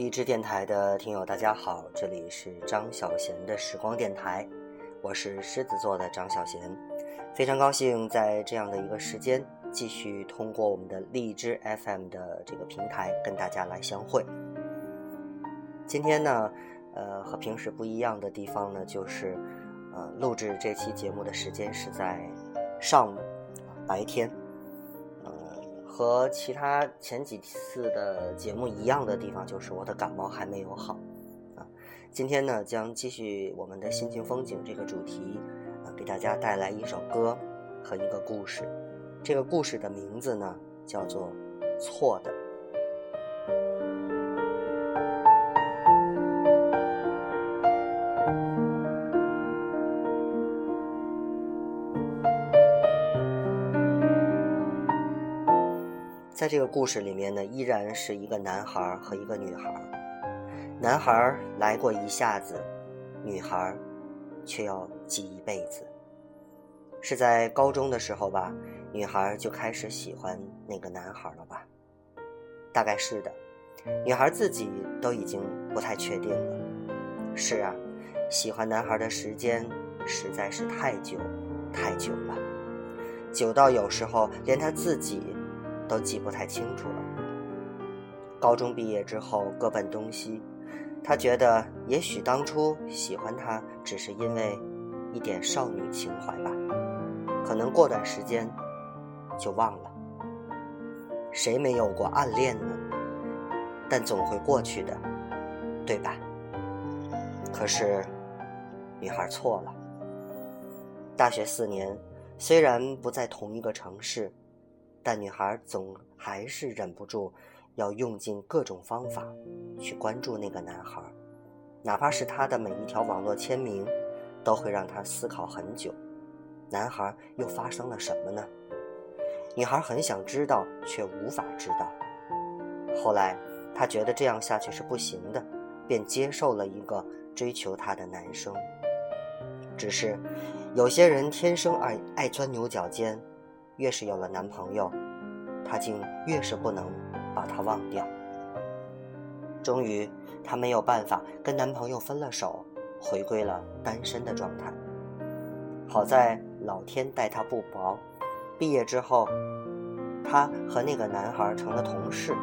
荔枝电台的听友，大家好，这里是张小贤的时光电台，我是狮子座的张小贤，非常高兴在这样的一个时间，继续通过我们的荔枝 FM 的这个平台跟大家来相会。今天呢，呃，和平时不一样的地方呢，就是呃，录制这期节目的时间是在上午，白天。和其他前几次的节目一样的地方，就是我的感冒还没有好，啊，今天呢将继续我们的心情风景这个主题，啊，给大家带来一首歌和一个故事，这个故事的名字呢叫做《错的》。在这个故事里面呢，依然是一个男孩和一个女孩。男孩来过一下子，女孩却要记一辈子。是在高中的时候吧，女孩就开始喜欢那个男孩了吧？大概是的，女孩自己都已经不太确定了。是啊，喜欢男孩的时间实在是太久，太久了，久到有时候连他自己。都记不太清楚了。高中毕业之后各奔东西，他觉得也许当初喜欢他只是因为一点少女情怀吧，可能过段时间就忘了。谁没有过暗恋呢？但总会过去的，对吧？可是女孩错了。大学四年，虽然不在同一个城市。但女孩总还是忍不住，要用尽各种方法去关注那个男孩，哪怕是他的每一条网络签名，都会让他思考很久。男孩又发生了什么呢？女孩很想知道，却无法知道。后来，她觉得这样下去是不行的，便接受了一个追求她的男生。只是，有些人天生爱爱钻牛角尖。越是有了男朋友，她竟越是不能把他忘掉。终于，她没有办法跟男朋友分了手，回归了单身的状态。好在老天待她不薄，毕业之后，她和那个男孩成了同事，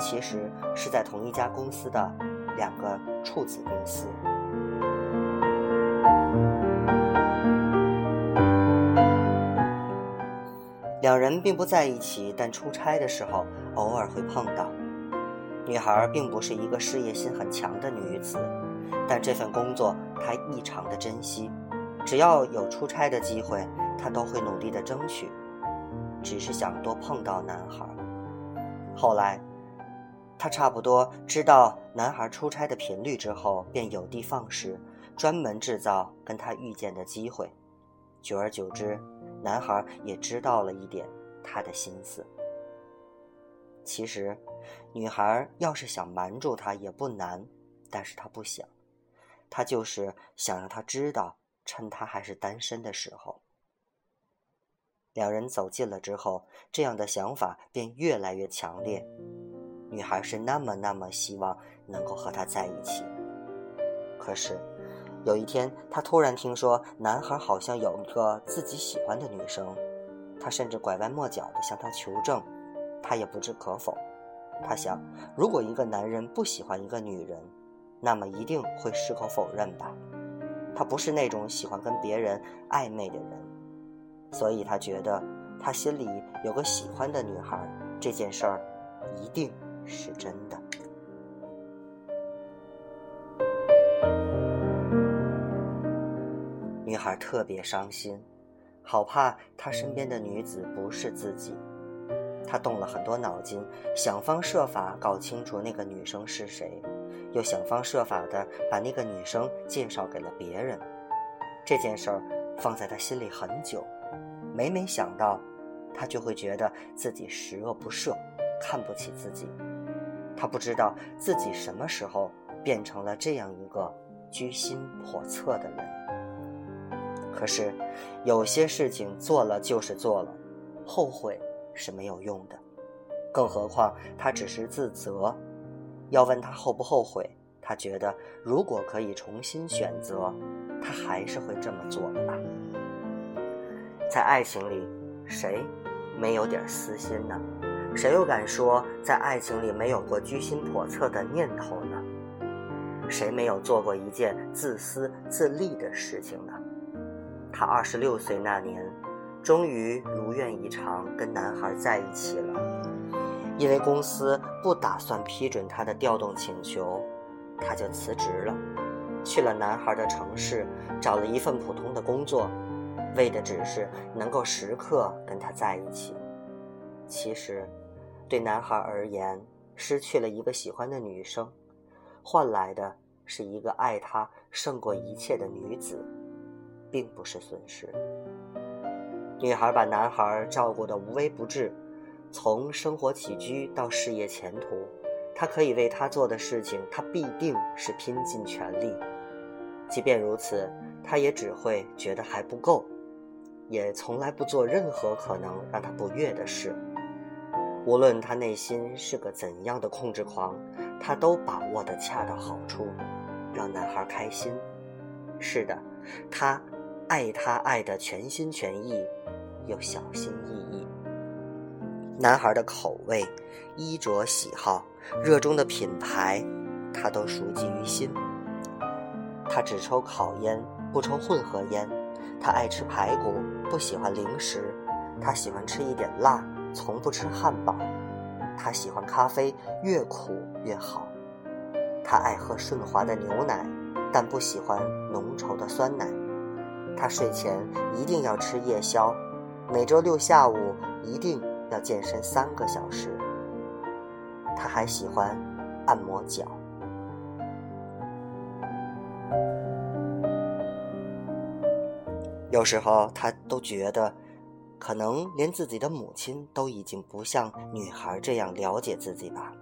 其实是在同一家公司的两个处子公司。两人并不在一起，但出差的时候偶尔会碰到。女孩并不是一个事业心很强的女子，但这份工作她异常的珍惜，只要有出差的机会，她都会努力的争取，只是想多碰到男孩。后来，她差不多知道男孩出差的频率之后，便有的放矢，专门制造跟他遇见的机会。久而久之。男孩也知道了一点他的心思。其实，女孩要是想瞒住他也不难，但是他不想，他就是想让他知道，趁他还是单身的时候。两人走近了之后，这样的想法便越来越强烈。女孩是那么那么希望能够和他在一起，可是。有一天，他突然听说男孩好像有一个自己喜欢的女生，他甚至拐弯抹角地向他求证，他也不置可否。他想，如果一个男人不喜欢一个女人，那么一定会矢口否认吧。他不是那种喜欢跟别人暧昧的人，所以他觉得他心里有个喜欢的女孩，这件事儿一定是真的。孩特别伤心，好怕他身边的女子不是自己。他动了很多脑筋，想方设法搞清楚那个女生是谁，又想方设法的把那个女生介绍给了别人。这件事儿放在他心里很久，每每想到，他就会觉得自己十恶不赦，看不起自己。他不知道自己什么时候变成了这样一个居心叵测的人。可是，有些事情做了就是做了，后悔是没有用的。更何况他只是自责，要问他后不后悔，他觉得如果可以重新选择，他还是会这么做的吧。在爱情里，谁没有点私心呢？谁又敢说在爱情里没有过居心叵测的念头呢？谁没有做过一件自私自利的事情呢？他二十六岁那年，终于如愿以偿跟男孩在一起了。因为公司不打算批准他的调动请求，他就辞职了，去了男孩的城市，找了一份普通的工作，为的只是能够时刻跟他在一起。其实，对男孩而言，失去了一个喜欢的女生，换来的。是一个爱他胜过一切的女子，并不是损失。女孩把男孩照顾得无微不至，从生活起居到事业前途，她可以为他做的事情，她必定是拼尽全力。即便如此，她也只会觉得还不够，也从来不做任何可能让他不悦的事。无论他内心是个怎样的控制狂。他都把握得恰到好处，让男孩开心。是的，他爱他爱得全心全意，又小心翼翼。男孩的口味、衣着喜好、热衷的品牌，他都熟记于心。他只抽烤烟，不抽混合烟。他爱吃排骨，不喜欢零食。他喜欢吃一点辣，从不吃汉堡。他喜欢咖啡，越苦越好。他爱喝顺滑的牛奶，但不喜欢浓稠的酸奶。他睡前一定要吃夜宵，每周六下午一定要健身三个小时。他还喜欢按摩脚。有时候他都觉得。可能连自己的母亲都已经不像女孩这样了解自己吧，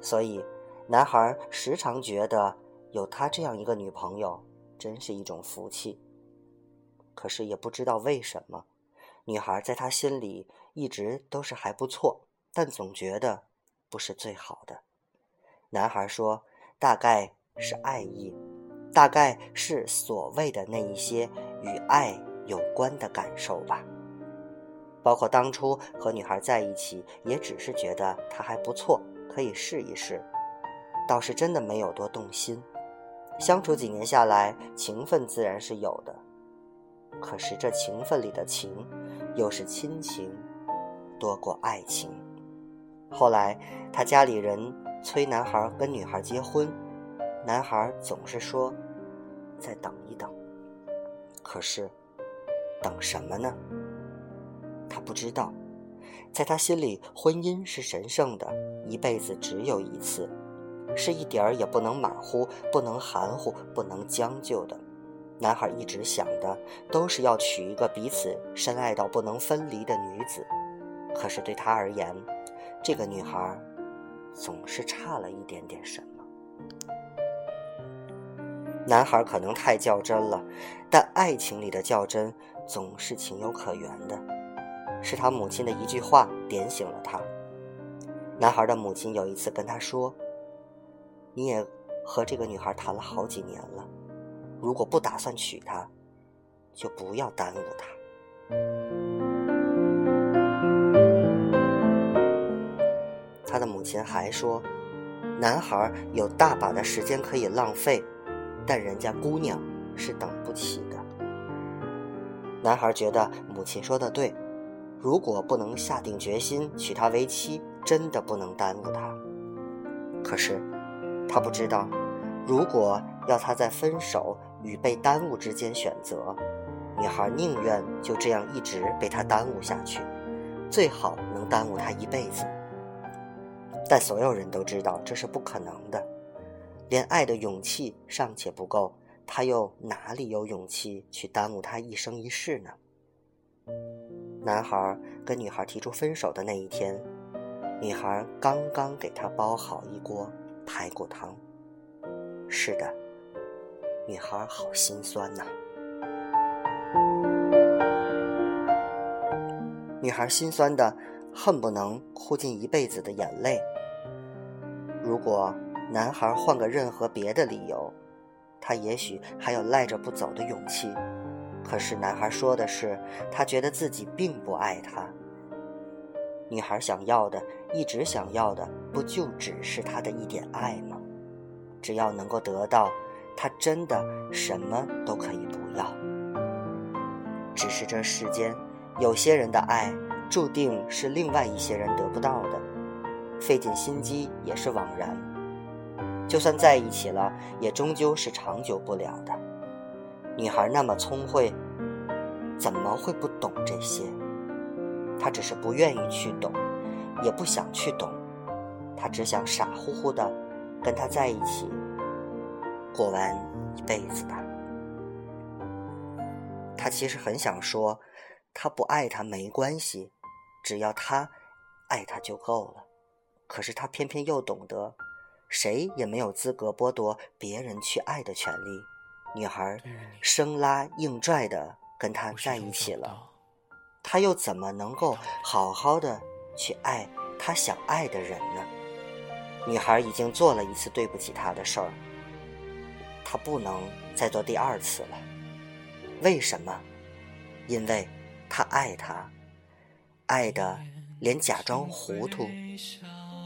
所以男孩时常觉得有他这样一个女朋友真是一种福气。可是也不知道为什么，女孩在他心里一直都是还不错，但总觉得不是最好的。男孩说：“大概是爱意，大概是所谓的那一些与爱有关的感受吧。”包括当初和女孩在一起，也只是觉得她还不错，可以试一试，倒是真的没有多动心。相处几年下来，情分自然是有的，可是这情分里的情，又是亲情多过爱情。后来他家里人催男孩跟女孩结婚，男孩总是说再等一等。可是等什么呢？他不知道，在他心里，婚姻是神圣的，一辈子只有一次，是一点儿也不能马虎、不能含糊、不能将就的。男孩一直想的都是要娶一个彼此深爱到不能分离的女子，可是对他而言，这个女孩总是差了一点点什么。男孩可能太较真了，但爱情里的较真总是情有可原的。是他母亲的一句话点醒了他。男孩的母亲有一次跟他说：“你也和这个女孩谈了好几年了，如果不打算娶她，就不要耽误她。”他的母亲还说：“男孩有大把的时间可以浪费，但人家姑娘是等不起的。”男孩觉得母亲说的对。如果不能下定决心娶她为妻，真的不能耽误她。可是，他不知道，如果要他在分手与被耽误之间选择，女孩宁愿就这样一直被他耽误下去，最好能耽误他一辈子。但所有人都知道这是不可能的，连爱的勇气尚且不够，他又哪里有勇气去耽误他一生一世呢？男孩跟女孩提出分手的那一天，女孩刚刚给他煲好一锅排骨汤。是的，女孩好心酸呐。女孩心酸的恨不能哭尽一辈子的眼泪。如果男孩换个任何别的理由，他也许还有赖着不走的勇气。可是男孩说的是，他觉得自己并不爱她。女孩想要的，一直想要的，不就只是他的一点爱吗？只要能够得到，他真的什么都可以不要。只是这世间，有些人的爱，注定是另外一些人得不到的，费尽心机也是枉然。就算在一起了，也终究是长久不了的。女孩那么聪慧，怎么会不懂这些？她只是不愿意去懂，也不想去懂，她只想傻乎乎的跟他在一起，过完一辈子吧。他其实很想说，他不爱她没关系，只要他爱他就够了。可是他偏偏又懂得。谁也没有资格剥夺别人去爱的权利。女孩生拉硬拽的跟他在一起了，他又怎么能够好好的去爱他想爱的人呢？女孩已经做了一次对不起他的事儿，他不能再做第二次了。为什么？因为他爱他，爱的连假装糊涂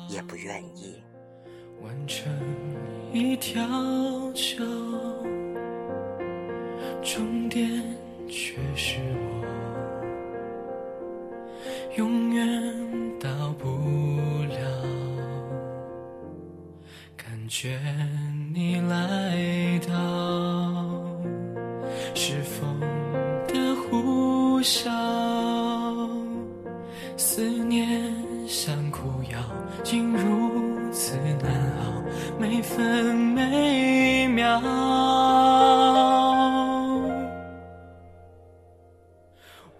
也不愿意。完成一条桥，终点却是我，永远到不了。感觉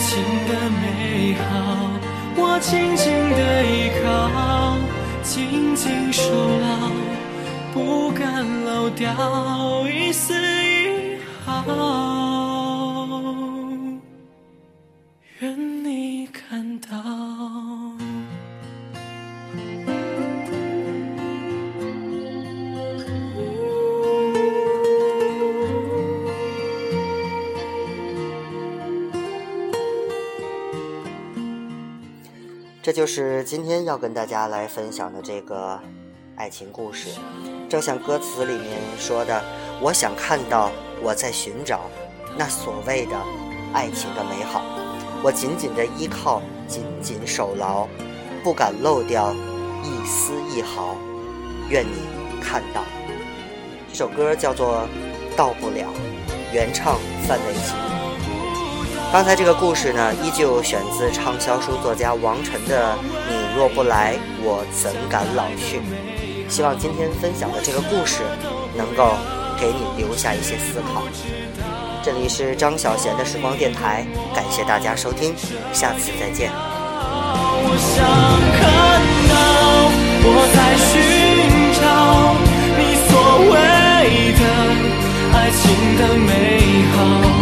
情的美好，我紧紧的依靠，紧紧守牢，不敢漏掉一丝一毫，愿你看到。这就是今天要跟大家来分享的这个爱情故事，正像歌词里面说的，我想看到我在寻找那所谓的爱情的美好，我紧紧的依靠，紧紧守牢，不敢漏掉一丝一毫，愿你看到。这首歌叫做《到不了》，原唱范玮琪。刚才这个故事呢依旧选自畅销书作家王晨的你若不来我怎敢老去希望今天分享的这个故事能够给你留下一些思考。这里是张小娴的时光电台感谢大家收听下次再见。我想看到我在寻找你所谓的爱情的美好。